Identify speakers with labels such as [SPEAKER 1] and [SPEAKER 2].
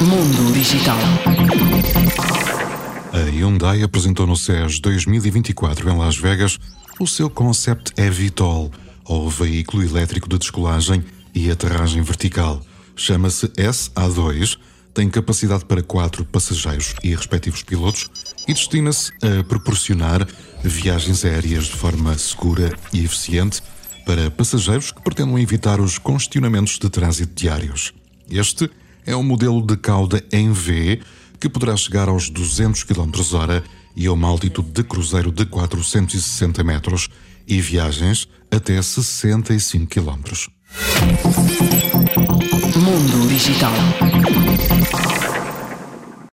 [SPEAKER 1] Mundo Digital.
[SPEAKER 2] A Hyundai apresentou no CES 2024 em Las Vegas o seu concept eVTOL, ou veículo elétrico de descolagem e aterragem vertical. Chama-se SA2, tem capacidade para quatro passageiros e respectivos pilotos e destina-se a proporcionar viagens aéreas de forma segura e eficiente para passageiros que pretendam evitar os congestionamentos de trânsito diários. Este é um modelo de cauda em V que poderá chegar aos 200 km h e a uma altitude de cruzeiro de 460 metros e viagens até 65 km.
[SPEAKER 1] Mundo Digital.